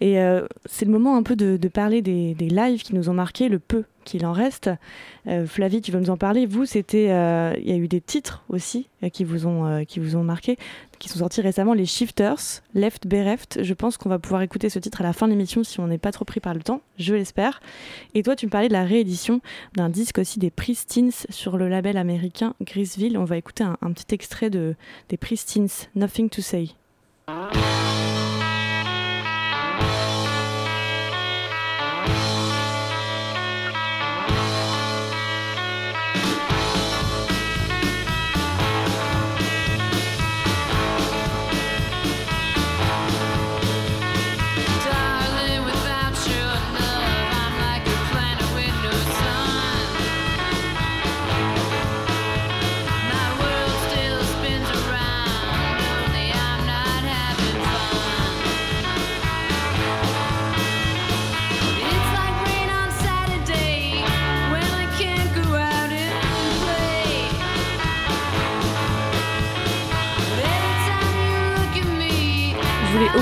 Et euh, c'est le moment un peu de, de parler des, des lives qui nous ont marqué, le peu qu'il en reste. Euh, Flavie, tu veux nous en parler? Vous, c'était, il y a eu des titres aussi qui vous ont qui vous ont marqué, qui sont sortis récemment, les Shifters, Left Bereft. Je pense qu'on va pouvoir écouter ce titre à la fin de l'émission si on n'est pas trop pris par le temps, je l'espère. Et toi, tu me parlais de la réédition d'un disque aussi des Pristines sur le label américain Grisville. On va écouter un, un petit extrait de des Pristines, Nothing to Say.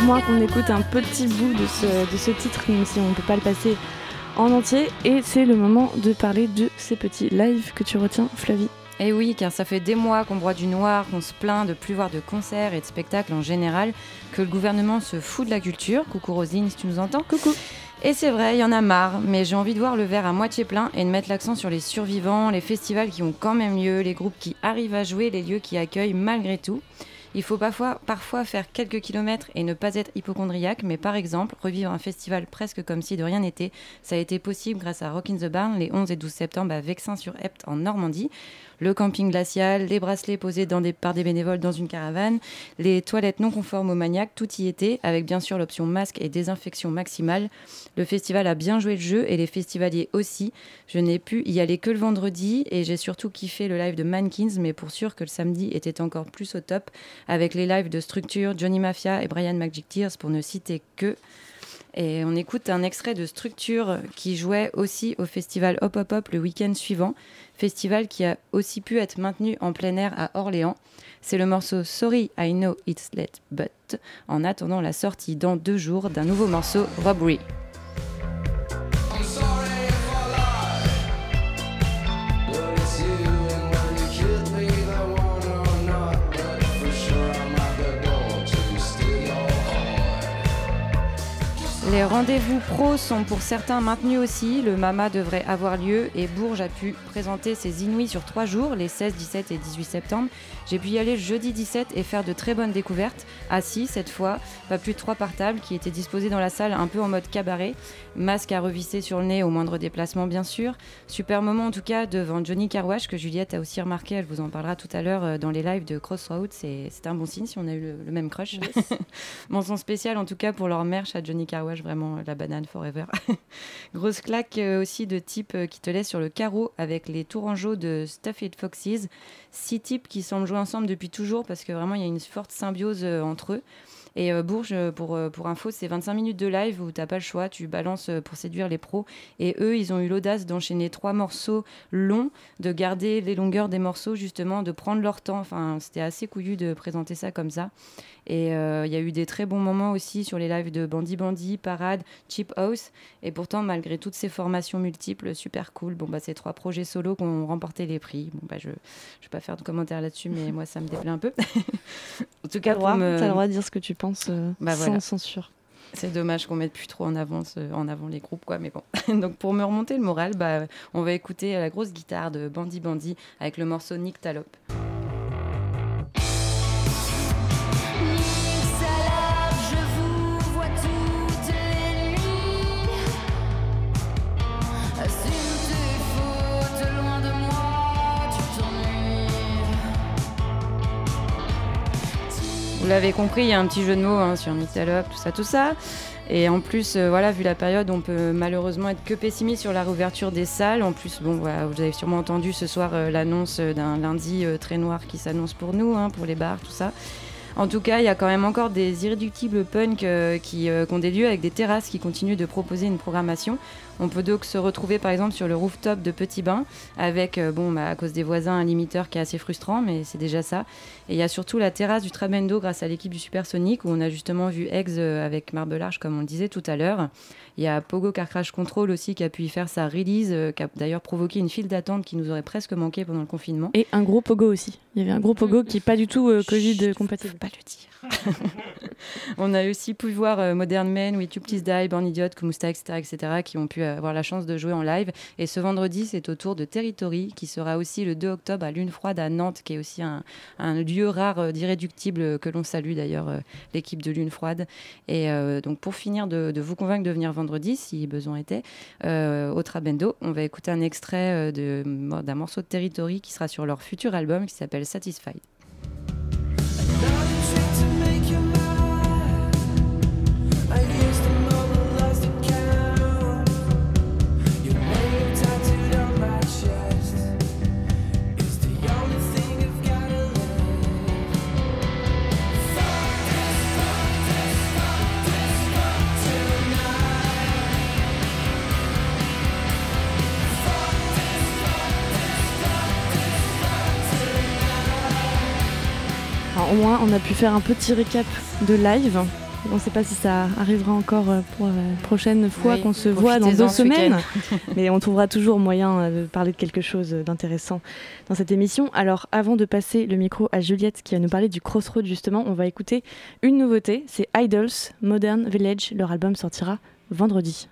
Moins qu'on écoute un petit bout de ce, de ce titre, même si on ne peut pas le passer en entier. Et c'est le moment de parler de ces petits lives que tu retiens, Flavie. Et oui, car ça fait des mois qu'on broie du noir, qu'on se plaint de plus voir de concerts et de spectacles en général, que le gouvernement se fout de la culture. Coucou Rosine, si tu nous entends. Coucou. Et c'est vrai, il y en a marre, mais j'ai envie de voir le verre à moitié plein et de mettre l'accent sur les survivants, les festivals qui ont quand même lieu, les groupes qui arrivent à jouer, les lieux qui accueillent malgré tout. Il faut parfois, faire quelques kilomètres et ne pas être hypochondriaque, mais par exemple, revivre un festival presque comme si de rien n'était, ça a été possible grâce à Rock in the Barn les 11 et 12 septembre à Vexin-sur-Epte en Normandie. Le camping glacial, les bracelets posés dans des- par des bénévoles dans une caravane, les toilettes non conformes aux maniaques, tout y était, avec bien sûr l'option masque et désinfection maximale. Le festival a bien joué le jeu et les festivaliers aussi. Je n'ai pu y aller que le vendredi et j'ai surtout kiffé le live de Mankins, mais pour sûr que le samedi était encore plus au top, avec les lives de Structure, Johnny Mafia et Brian Magic Tears pour ne citer que. Et on écoute un extrait de Structure qui jouait aussi au festival Hop Hop Hop le week-end suivant, festival qui a aussi pu être maintenu en plein air à Orléans. C'est le morceau Sorry I Know It's Late But, en attendant la sortie dans deux jours d'un nouveau morceau Robbery. Les rendez-vous pros sont pour certains maintenus aussi. Le MAMA devrait avoir lieu et Bourges a pu présenter ses Inouïs sur trois jours, les 16, 17 et 18 septembre. J'ai pu y aller jeudi 17 et faire de très bonnes découvertes. Assis cette fois, pas plus de trois par table qui étaient disposés dans la salle un peu en mode cabaret. Masque à revisser sur le nez au moindre déplacement bien sûr. Super moment en tout cas devant Johnny Carwash que Juliette a aussi remarqué, elle vous en parlera tout à l'heure euh, dans les lives de Crossroads. C'est c'est un bon signe si on a eu le, le même crush. (laughs) Mention spéciale en tout cas pour leur merch à Johnny Carwash, vraiment euh, la banane forever. (laughs) Grosse claque euh, aussi de type euh, qui te laisse sur le carreau avec les tourangeaux de Stuffed Foxes. Six types qui semblent jouer ensemble depuis toujours parce que vraiment il y a une forte symbiose entre eux. Et Bourges, pour, pour info, c'est 25 minutes de live où t'as pas le choix, tu balances pour séduire les pros. Et eux, ils ont eu l'audace d'enchaîner trois morceaux longs, de garder les longueurs des morceaux, justement, de prendre leur temps. Enfin, c'était assez couillu de présenter ça comme ça. Et euh, il y a eu des très bons moments aussi sur les lives de Bandy Bandy, Parade, Cheap House. Et pourtant, malgré toutes ces formations multiples, super cool. Bon, bah, c'est trois projets solo qui ont remporté les prix. Bon, bah, je ne vais pas faire de commentaires là-dessus, mais moi, ça me déplaît un peu. (laughs) en tout cas, droit, pour me- le droit de dire ce que tu penses euh, Bah, sans voilà. censure. c'est dommage qu'on mette plus trop en avant, en avant les groupes, quoi. Mais bon. (laughs) Donc pour me remonter le moral, bah, on va écouter la grosse guitare de Bandy Bandy avec le morceau Nick Talop. Vous l'avez compris, il y a un petit jeu de mots hein, sur Metal Up, tout ça, tout ça. Et en plus, euh, voilà, vu la période, on peut malheureusement être que pessimiste sur la réouverture des salles. En plus, bon, voilà, vous avez sûrement entendu ce soir euh, l'annonce d'un lundi euh, très noir qui s'annonce pour nous, hein, pour les bars, tout ça. En tout cas, il y a quand même encore des irréductibles punks euh, euh, qui ont des lieux avec des terrasses qui continuent de proposer une programmation. On peut donc se retrouver par exemple sur le rooftop de Petit Bain avec, euh, bon, bah, à cause des voisins, un limiteur qui est assez frustrant, mais c'est déjà ça. Et il y a surtout la terrasse du Trabendo grâce à l'équipe du Supersonic où on a justement vu Eggs euh, avec Marble Arch comme on le disait tout à l'heure. Il y a Pogo Car Crash Control aussi qui a pu y faire sa release, euh, qui a d'ailleurs provoqué une file d'attente qui nous aurait presque manqué pendant le confinement. Et un gros pogo aussi. Il y avait un gros pogo qui est pas du tout euh, Covid compatible. Pas le dire. (laughs) On a aussi pu voir euh, Modern Men, We You Please Die, Born Idiot, Kumusta, etc., etc., qui ont pu euh, avoir la chance de jouer en live. Et ce vendredi, c'est au tour de Territory, qui sera aussi le 2 octobre à Lune Froide à Nantes, qui est aussi un, lieu rare euh, d'irréductible que l'on salue d'ailleurs, l'équipe de Lune Froide. Et donc, pour finir de, de vous convaincre de venir vendredi, si besoin était, au Trabendo, on va écouter un extrait d'un morceau de Territory qui sera sur leur futur album qui s'appelle Satisfied. Moins, on a pu faire un petit récap de live. On ne sait pas si ça arrivera encore euh, pour la prochaine fois Oui, qu'on se voit dans deux semaines. (laughs) (laughs) Mais on trouvera toujours moyen euh, de parler de quelque chose d'intéressant dans cette émission. Alors, avant de passer le micro à Juliette qui va nous parler du Crossroad, justement, on va écouter une nouveauté. C'est Idols Modern Village. Leur album sortira vendredi.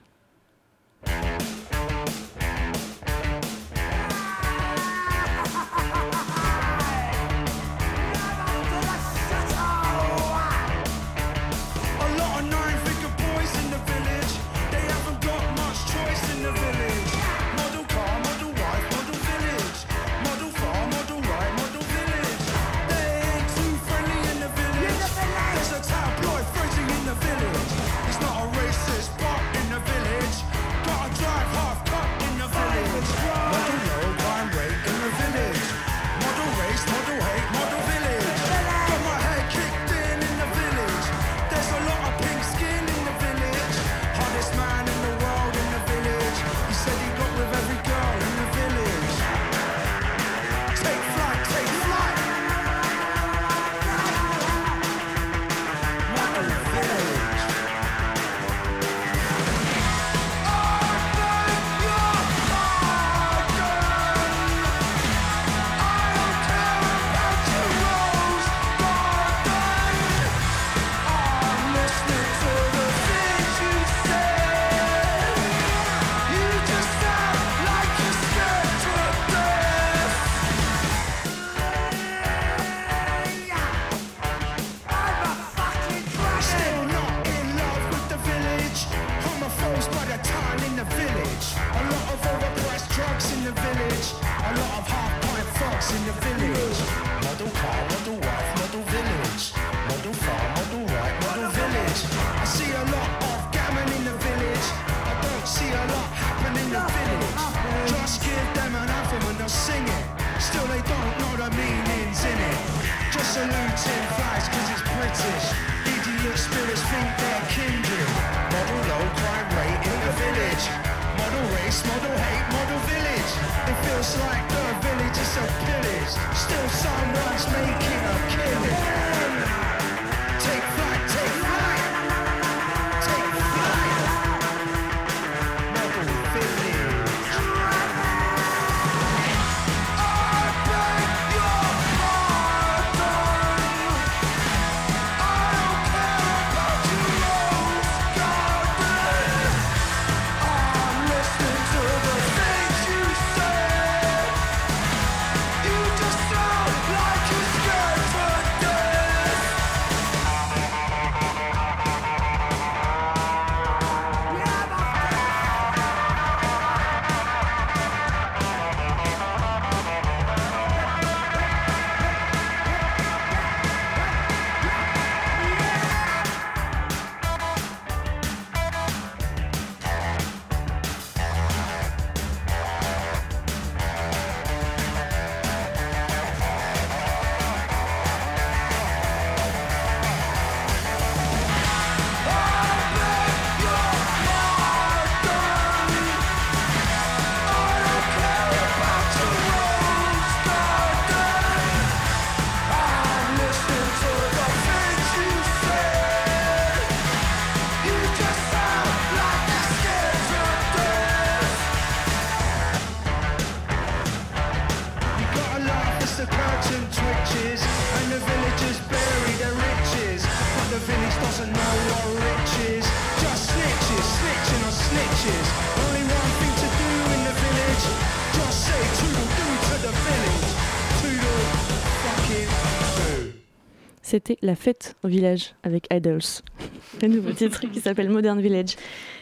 La fête au village avec Idols. (laughs) Le nouveau titre qui s'appelle Modern Village.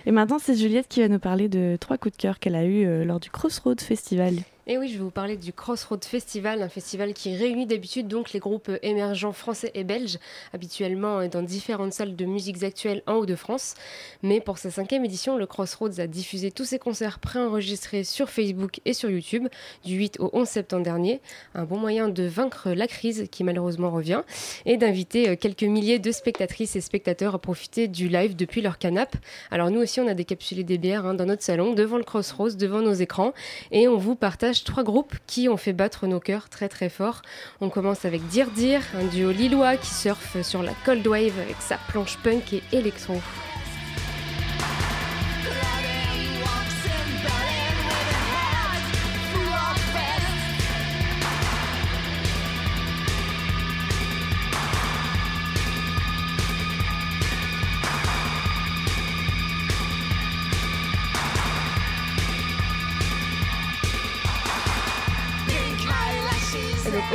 Et maintenant, c'est Juliette qui va nous parler de trois coups de cœur qu'elle a eu euh, lors du Crossroads Festival. Et oui, je vais vous parler du Crossroads Festival, un festival qui réunit d'habitude donc les groupes émergents français et belges, habituellement dans différentes salles de musiques actuelles en Haut-de-France. Mais pour sa cinquième édition, le Crossroads a diffusé tous ses concerts préenregistrés sur Facebook et sur YouTube du 8 au 11 septembre dernier. Un bon moyen de vaincre la crise qui malheureusement revient et d'inviter quelques milliers de spectatrices et spectateurs à profiter du live depuis leur canapé. Alors nous aussi, on a décapsulé des bières hein, dans notre salon, devant le Crossroads, devant nos écrans, et on vous partage trois groupes qui ont fait battre nos cœurs très très fort. On commence avec Dire Dire, un duo lillois qui surfe sur la Cold Wave avec sa planche punk et électro.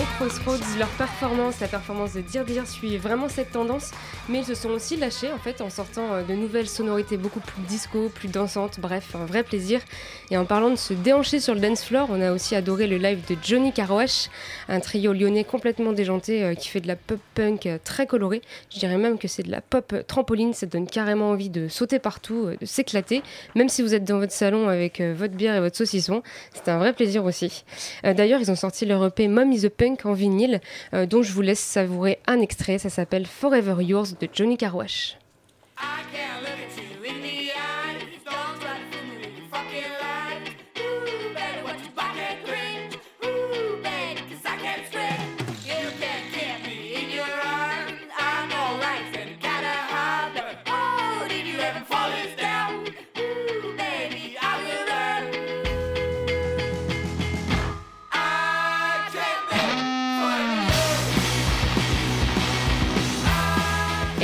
Crossroads, leur performance, la performance de Dire Dire suit vraiment cette tendance, mais ils se sont aussi lâchés en fait en sortant euh, de nouvelles sonorités beaucoup plus disco, plus dansantes, bref, un vrai plaisir. Et en parlant de se déhancher sur le dance floor, on a aussi adoré le live de Johnny Carwash, un trio lyonnais complètement déjanté euh, qui fait de la pop punk euh, très colorée. Je dirais même que c'est de la pop trampoline, ça donne carrément envie de sauter partout, de s'éclater, même si vous êtes dans votre salon avec votre bière et votre saucisson. C'est un vrai plaisir aussi. D'ailleurs, ils ont sorti leur EP Mom is a Punk en vinyle, euh, dont je vous laisse savourer un extrait. Ça s'appelle Forever Yours de Johnny Carwash.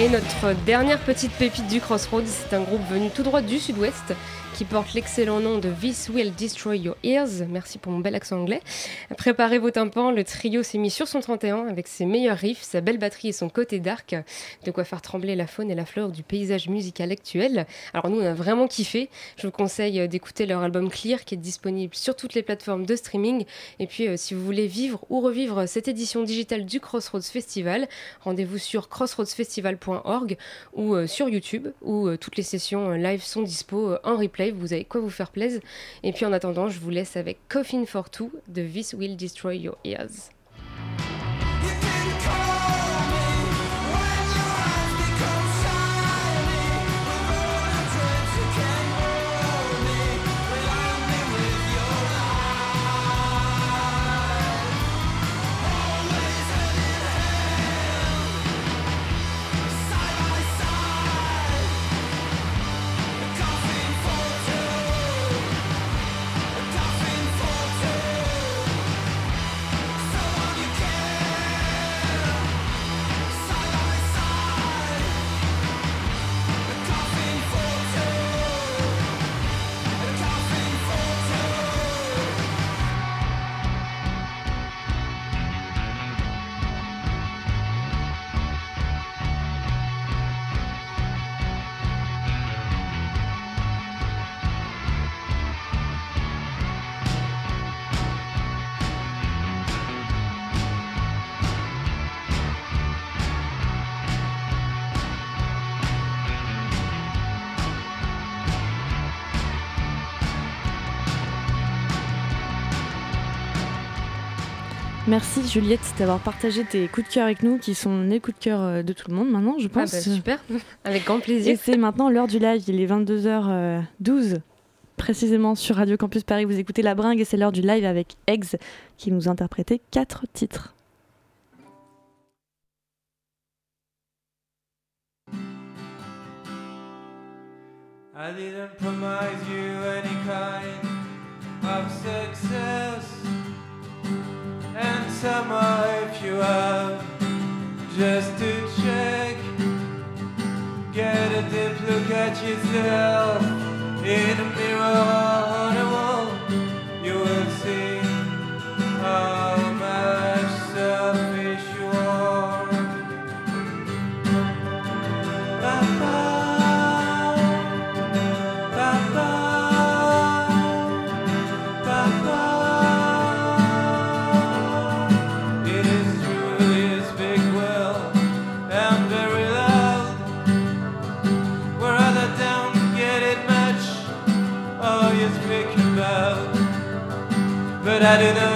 Et notre dernière petite pépite du Crossroads, c'est un groupe venu tout droit du sud-ouest qui porte l'excellent nom de This Will Destroy Your Ears. Merci pour mon bel accent anglais. Préparez vos tympans, le trio s'est mis sur son 31 avec ses meilleurs riffs, sa belle batterie et son côté dark. De quoi faire trembler la faune et la flore du paysage musical actuel. Alors nous, on a vraiment kiffé. Je vous conseille d'écouter leur album Clear qui est disponible sur toutes les plateformes de streaming. Et puis, euh, si vous voulez vivre ou revivre cette édition digitale du Crossroads Festival, rendez-vous sur crossroadsfestival.org ou euh, sur YouTube où euh, toutes les sessions euh, live sont dispo euh, en replay. Vous avez quoi vous faire plaisir. Et puis en attendant, je vous laisse avec Coffin for Two de This Will Destroy Your Ears. Merci Juliette d'avoir partagé tes coups de cœur avec nous, qui sont les coups de cœur euh, de tout le monde maintenant, je Ah pense. bah, super, (laughs) avec grand Et plaisir. c'est maintenant l'heure du live, il est 22h12 précisément sur Radio Campus Paris. Vous écoutez La Bringue et c'est l'heure du live avec Eggs qui nous interprétait quatre titres. I didn't promise you any kind of success. And somehow, if you have just to check, get a deep look at yourself in a mirror But I don't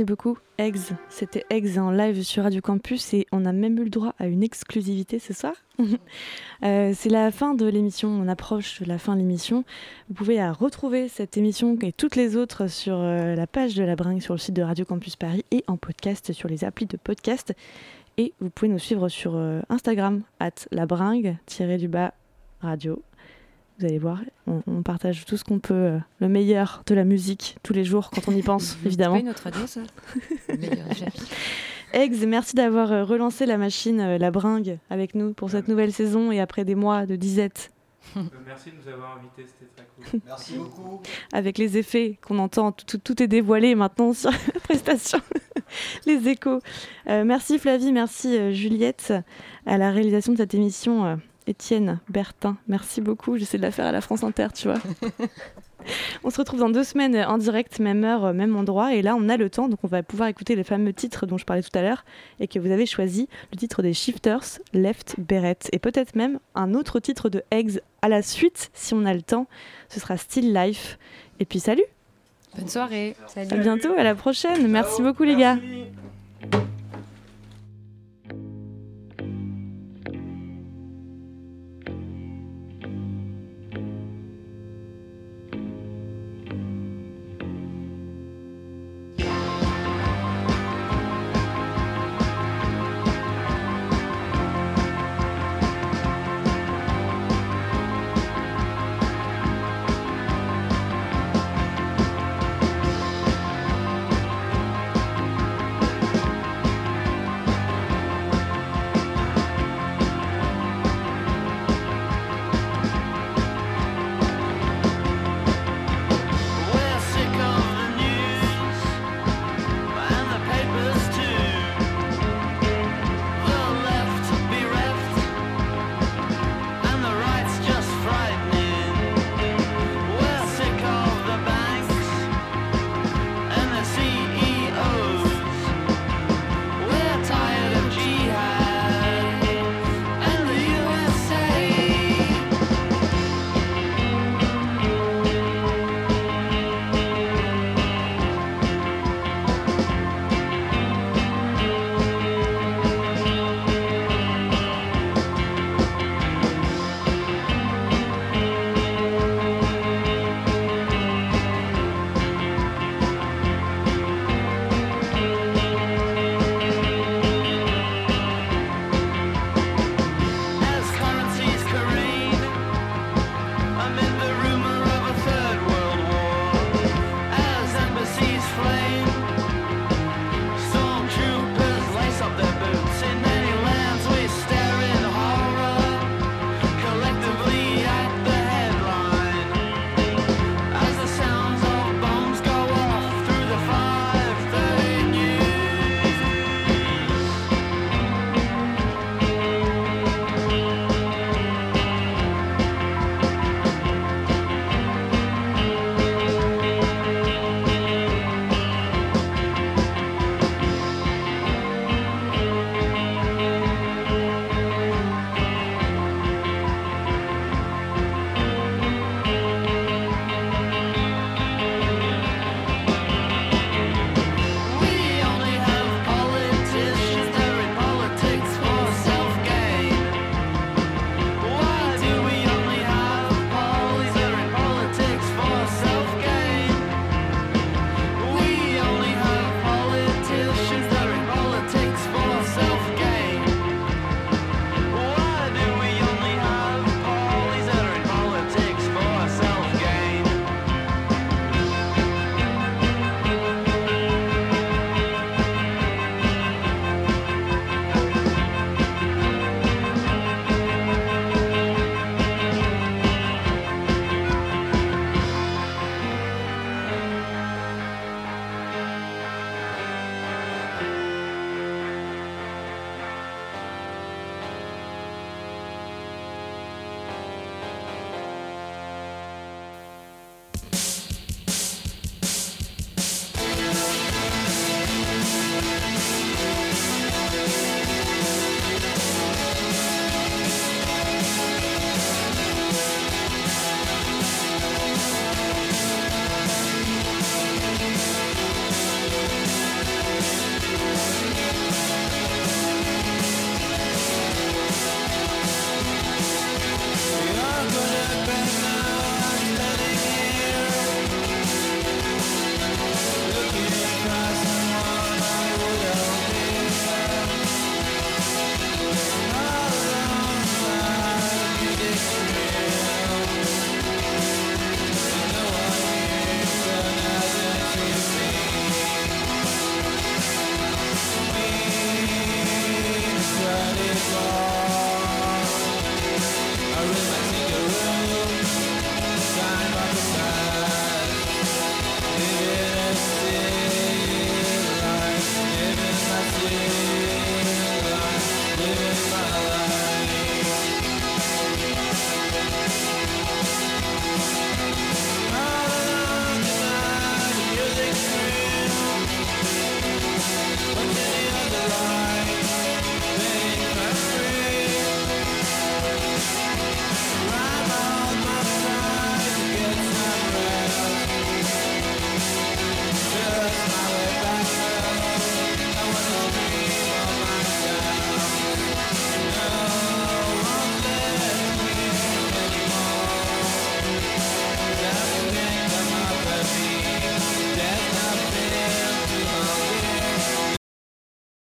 Merci beaucoup, Eggs. C'était Eggs en live sur Radio Campus et on a même eu le droit à une exclusivité ce soir. (laughs) Euh, c'est la fin de l'émission, on approche la fin de l'émission. Vous pouvez retrouver cette émission et toutes les autres sur euh, la page de la Bringue sur le site de Radio Campus Paris et en podcast sur les applis de podcast. Et vous pouvez nous suivre sur euh, Instagram, at la du bas radio. Vous allez voir, on, on partage tout ce qu'on peut, euh, le meilleur de la musique tous les jours quand on y pense, (laughs) évidemment. C'est autre radio, ça (laughs) Le meilleur jamais. Eggs, merci d'avoir euh, relancé la machine, euh, la bringue, avec nous pour cette nouvelle saison et après des mois de disette. Merci de nous avoir invités, c'était très cool. (laughs) Merci beaucoup. Avec les effets qu'on entend, tout, tout est dévoilé maintenant sur la prestation. les échos. Euh, merci Flavie, merci euh, Juliette à la réalisation de cette émission. Étienne Bertin, merci beaucoup. J'essaie de la faire à la France Inter, tu vois. (laughs) on se retrouve dans deux semaines en direct, même heure, même endroit. Et là, on a le temps, donc on va pouvoir écouter les fameux titres dont je parlais tout à l'heure et que vous avez choisi. Le titre des Shifters, Left Beret. Et peut-être même un autre titre de Eggs à la suite, si on a le temps. Ce sera Still Life. Et puis salut Bonne soirée. À bientôt, à la prochaine. Merci beaucoup les gars.